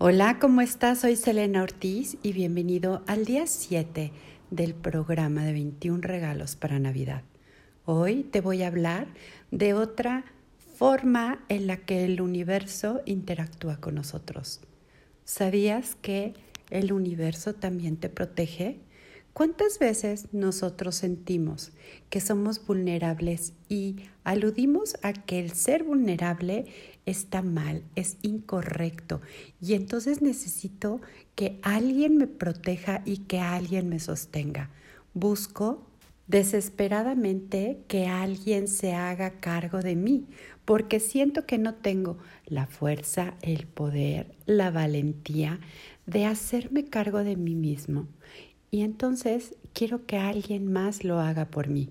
Hola, ¿cómo estás? Soy Selena Ortiz y bienvenido al día 7 del programa de 21 regalos para Navidad. Hoy te voy a hablar de otra forma en la que el universo interactúa con nosotros. ¿Sabías que el universo también te protege? ¿Cuántas veces nosotros sentimos que somos vulnerables y aludimos a que el ser vulnerable está mal, es incorrecto y entonces necesito que alguien me proteja y que alguien me sostenga? Busco desesperadamente que alguien se haga cargo de mí, porque siento que no tengo la fuerza, el poder, la valentía de hacerme cargo de mí mismo y entonces quiero que alguien más lo haga por mí.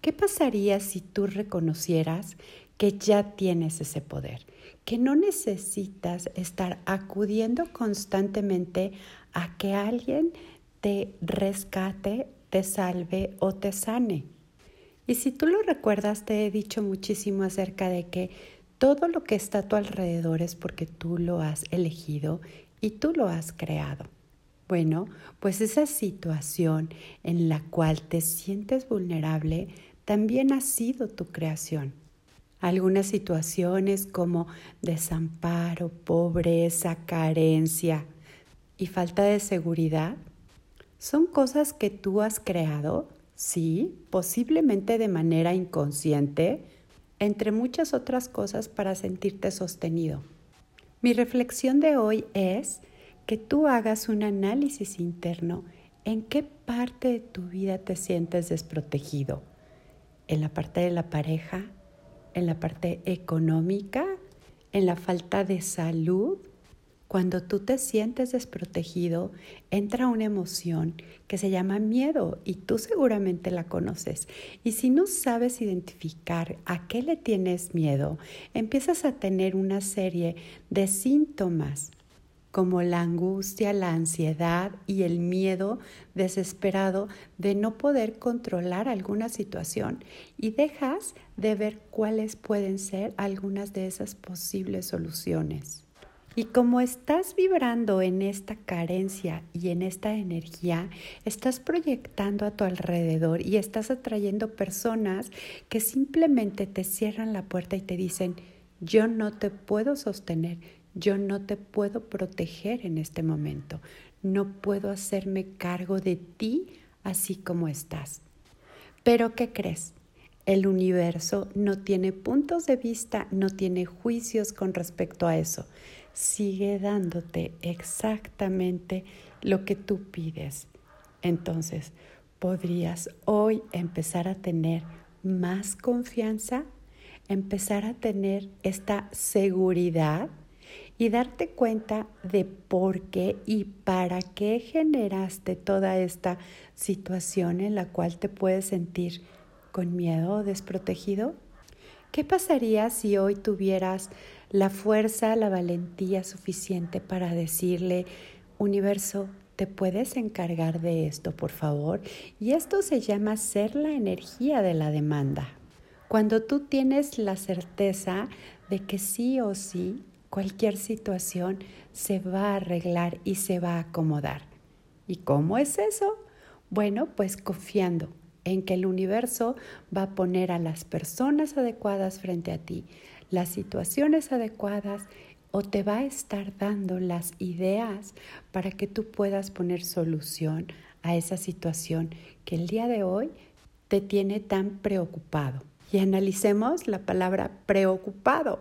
¿Qué pasaría si tú reconocieras que ya tienes ese poder, que no necesitas estar acudiendo constantemente a que alguien te rescate, te salve o te sane? Y si tú lo recuerdas, te he dicho muchísimo acerca de que todo lo que está a tu alrededor es porque tú lo has elegido y tú lo has creado. Bueno, pues esa situación en la cual te sientes vulnerable también ha sido tu creación. Algunas situaciones como desamparo, pobreza, carencia y falta de seguridad son cosas que tú has creado, sí, posiblemente de manera inconsciente, entre muchas otras cosas para sentirte sostenido. Mi reflexión de hoy es que tú hagas un análisis interno en qué parte de tu vida te sientes desprotegido. En la parte de la pareja, en la parte económica, en la falta de salud. Cuando tú te sientes desprotegido, entra una emoción que se llama miedo y tú seguramente la conoces. Y si no sabes identificar a qué le tienes miedo, empiezas a tener una serie de síntomas como la angustia, la ansiedad y el miedo desesperado de no poder controlar alguna situación y dejas de ver cuáles pueden ser algunas de esas posibles soluciones. Y como estás vibrando en esta carencia y en esta energía, estás proyectando a tu alrededor y estás atrayendo personas que simplemente te cierran la puerta y te dicen, yo no te puedo sostener, yo no te puedo proteger en este momento. No puedo hacerme cargo de ti así como estás. Pero ¿qué crees? El universo no tiene puntos de vista, no tiene juicios con respecto a eso. Sigue dándote exactamente lo que tú pides. Entonces, ¿podrías hoy empezar a tener más confianza? Empezar a tener esta seguridad y darte cuenta de por qué y para qué generaste toda esta situación en la cual te puedes sentir con miedo o desprotegido? ¿Qué pasaría si hoy tuvieras la fuerza, la valentía suficiente para decirle, universo, ¿te puedes encargar de esto, por favor? Y esto se llama ser la energía de la demanda. Cuando tú tienes la certeza de que sí o sí cualquier situación se va a arreglar y se va a acomodar. ¿Y cómo es eso? Bueno, pues confiando en que el universo va a poner a las personas adecuadas frente a ti, las situaciones adecuadas o te va a estar dando las ideas para que tú puedas poner solución a esa situación que el día de hoy te tiene tan preocupado. Y analicemos la palabra preocupado.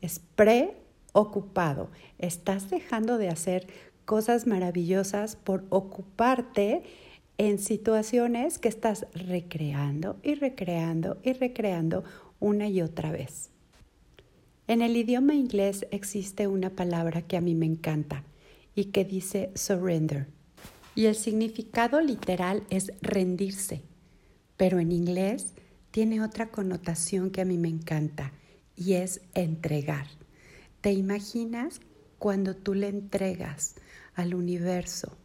Es pre ocupado. Estás dejando de hacer cosas maravillosas por ocuparte en situaciones que estás recreando y recreando y recreando una y otra vez. En el idioma inglés existe una palabra que a mí me encanta y que dice surrender. Y el significado literal es rendirse, pero en inglés tiene otra connotación que a mí me encanta y es entregar. ¿Te imaginas cuando tú le entregas al universo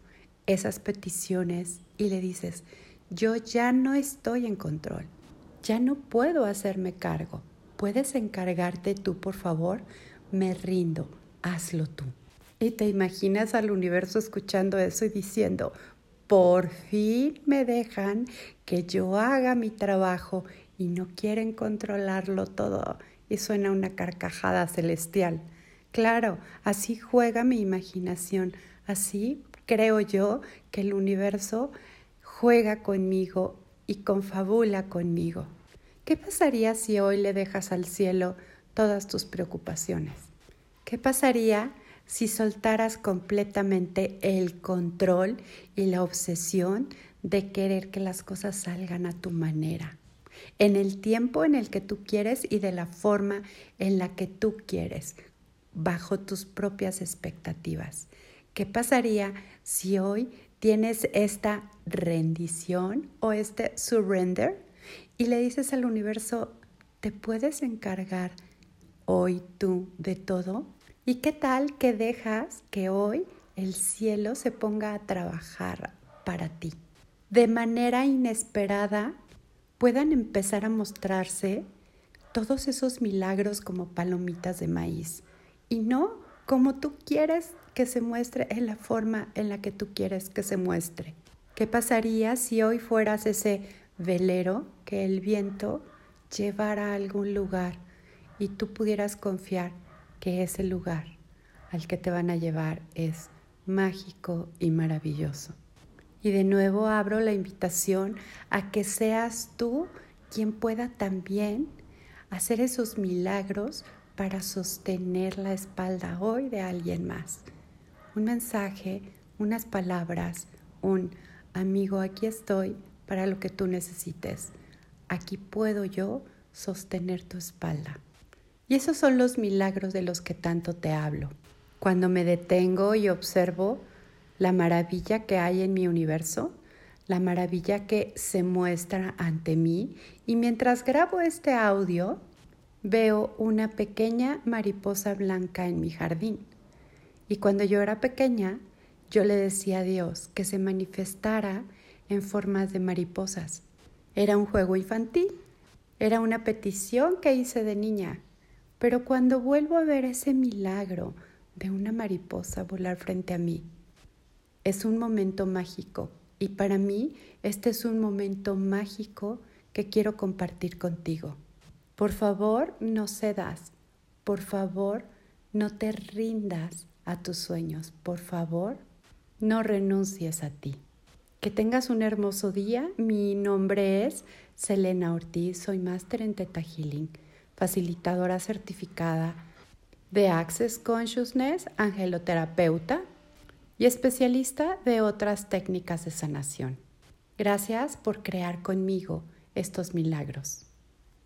esas peticiones y le dices, yo ya no estoy en control, ya no puedo hacerme cargo, ¿puedes encargarte tú, por favor? Me rindo, hazlo tú. Y te imaginas al universo escuchando eso y diciendo, por fin me dejan que yo haga mi trabajo y no quieren controlarlo todo. Y suena una carcajada celestial. Claro, así juega mi imaginación, así creo yo que el universo juega conmigo y confabula conmigo. ¿Qué pasaría si hoy le dejas al cielo todas tus preocupaciones? ¿Qué pasaría si soltaras completamente el control y la obsesión de querer que las cosas salgan a tu manera, en el tiempo en el que tú quieres y de la forma en la que tú quieres, bajo tus propias expectativas. ¿Qué pasaría si hoy tienes esta rendición o este surrender y le dices al universo, ¿te puedes encargar hoy tú de todo? ¿Y qué tal que dejas que hoy el cielo se ponga a trabajar para ti? De manera inesperada puedan empezar a mostrarse todos esos milagros como palomitas de maíz y no como tú quieres que se muestre en la forma en la que tú quieres que se muestre. ¿Qué pasaría si hoy fueras ese velero que el viento llevara a algún lugar y tú pudieras confiar que ese lugar al que te van a llevar es mágico y maravilloso. Y de nuevo abro la invitación a que seas tú quien pueda también hacer esos milagros para sostener la espalda hoy de alguien más. Un mensaje, unas palabras, un amigo, aquí estoy para lo que tú necesites. Aquí puedo yo sostener tu espalda. Y esos son los milagros de los que tanto te hablo. Cuando me detengo y observo la maravilla que hay en mi universo, la maravilla que se muestra ante mí, y mientras grabo este audio, veo una pequeña mariposa blanca en mi jardín. Y cuando yo era pequeña, yo le decía a Dios que se manifestara en formas de mariposas. Era un juego infantil, era una petición que hice de niña pero cuando vuelvo a ver ese milagro de una mariposa volar frente a mí, es un momento mágico. Y para mí este es un momento mágico que quiero compartir contigo. Por favor, no cedas. Por favor, no te rindas a tus sueños. Por favor, no renuncies a ti. Que tengas un hermoso día. Mi nombre es Selena Ortiz. Soy máster en Teta Healing facilitadora certificada de Access Consciousness, angeloterapeuta y especialista de otras técnicas de sanación. Gracias por crear conmigo estos milagros.